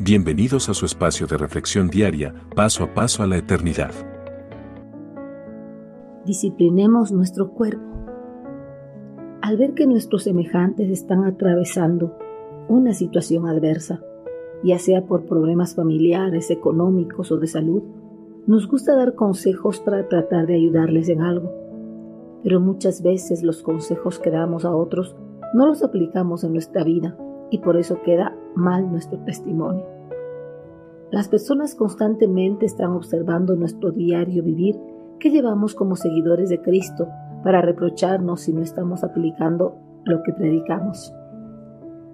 Bienvenidos a su espacio de reflexión diaria, paso a paso a la eternidad. Disciplinemos nuestro cuerpo. Al ver que nuestros semejantes están atravesando una situación adversa, ya sea por problemas familiares, económicos o de salud, nos gusta dar consejos para tratar de ayudarles en algo. Pero muchas veces los consejos que damos a otros no los aplicamos en nuestra vida y por eso queda mal nuestro testimonio. Las personas constantemente están observando nuestro diario vivir que llevamos como seguidores de Cristo para reprocharnos si no estamos aplicando lo que predicamos.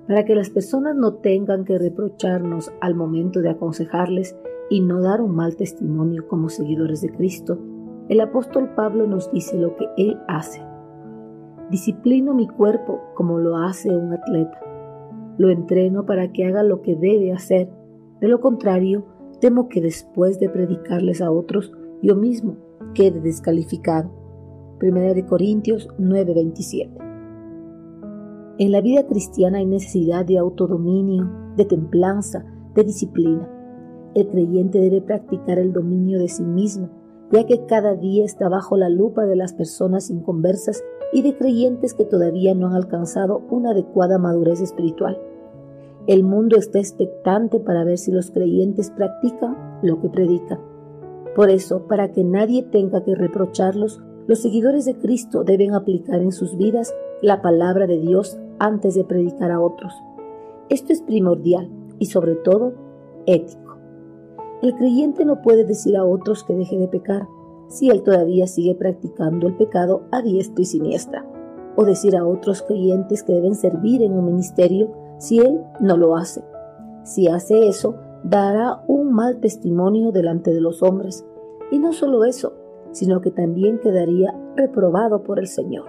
Para que las personas no tengan que reprocharnos al momento de aconsejarles y no dar un mal testimonio como seguidores de Cristo, el apóstol Pablo nos dice lo que él hace. Disciplino mi cuerpo como lo hace un atleta. Lo entreno para que haga lo que debe hacer de lo contrario, temo que después de predicarles a otros, yo mismo quede descalificado. Primera de Corintios 9:27. En la vida cristiana hay necesidad de autodominio, de templanza, de disciplina. El creyente debe practicar el dominio de sí mismo, ya que cada día está bajo la lupa de las personas inconversas y de creyentes que todavía no han alcanzado una adecuada madurez espiritual. El mundo está expectante para ver si los creyentes practican lo que predican. Por eso, para que nadie tenga que reprocharlos, los seguidores de Cristo deben aplicar en sus vidas la palabra de Dios antes de predicar a otros. Esto es primordial y sobre todo ético. El creyente no puede decir a otros que deje de pecar si él todavía sigue practicando el pecado a diestra y siniestra, o decir a otros creyentes que deben servir en un ministerio si él no lo hace. Si hace eso, dará un mal testimonio delante de los hombres. Y no solo eso, sino que también quedaría reprobado por el Señor.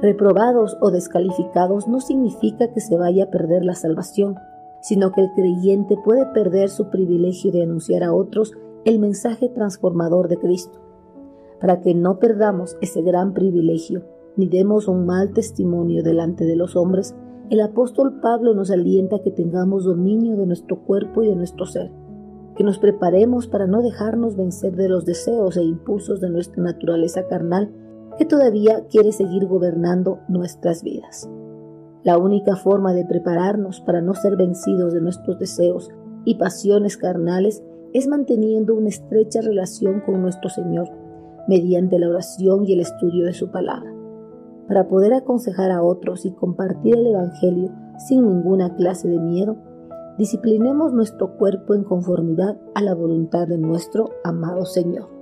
Reprobados o descalificados no significa que se vaya a perder la salvación, sino que el creyente puede perder su privilegio de anunciar a otros el mensaje transformador de Cristo. Para que no perdamos ese gran privilegio, ni demos un mal testimonio delante de los hombres, el apóstol Pablo nos alienta a que tengamos dominio de nuestro cuerpo y de nuestro ser, que nos preparemos para no dejarnos vencer de los deseos e impulsos de nuestra naturaleza carnal que todavía quiere seguir gobernando nuestras vidas. La única forma de prepararnos para no ser vencidos de nuestros deseos y pasiones carnales es manteniendo una estrecha relación con nuestro Señor mediante la oración y el estudio de su palabra para poder aconsejar a otros y compartir el Evangelio sin ninguna clase de miedo, disciplinemos nuestro cuerpo en conformidad a la voluntad de nuestro amado Señor.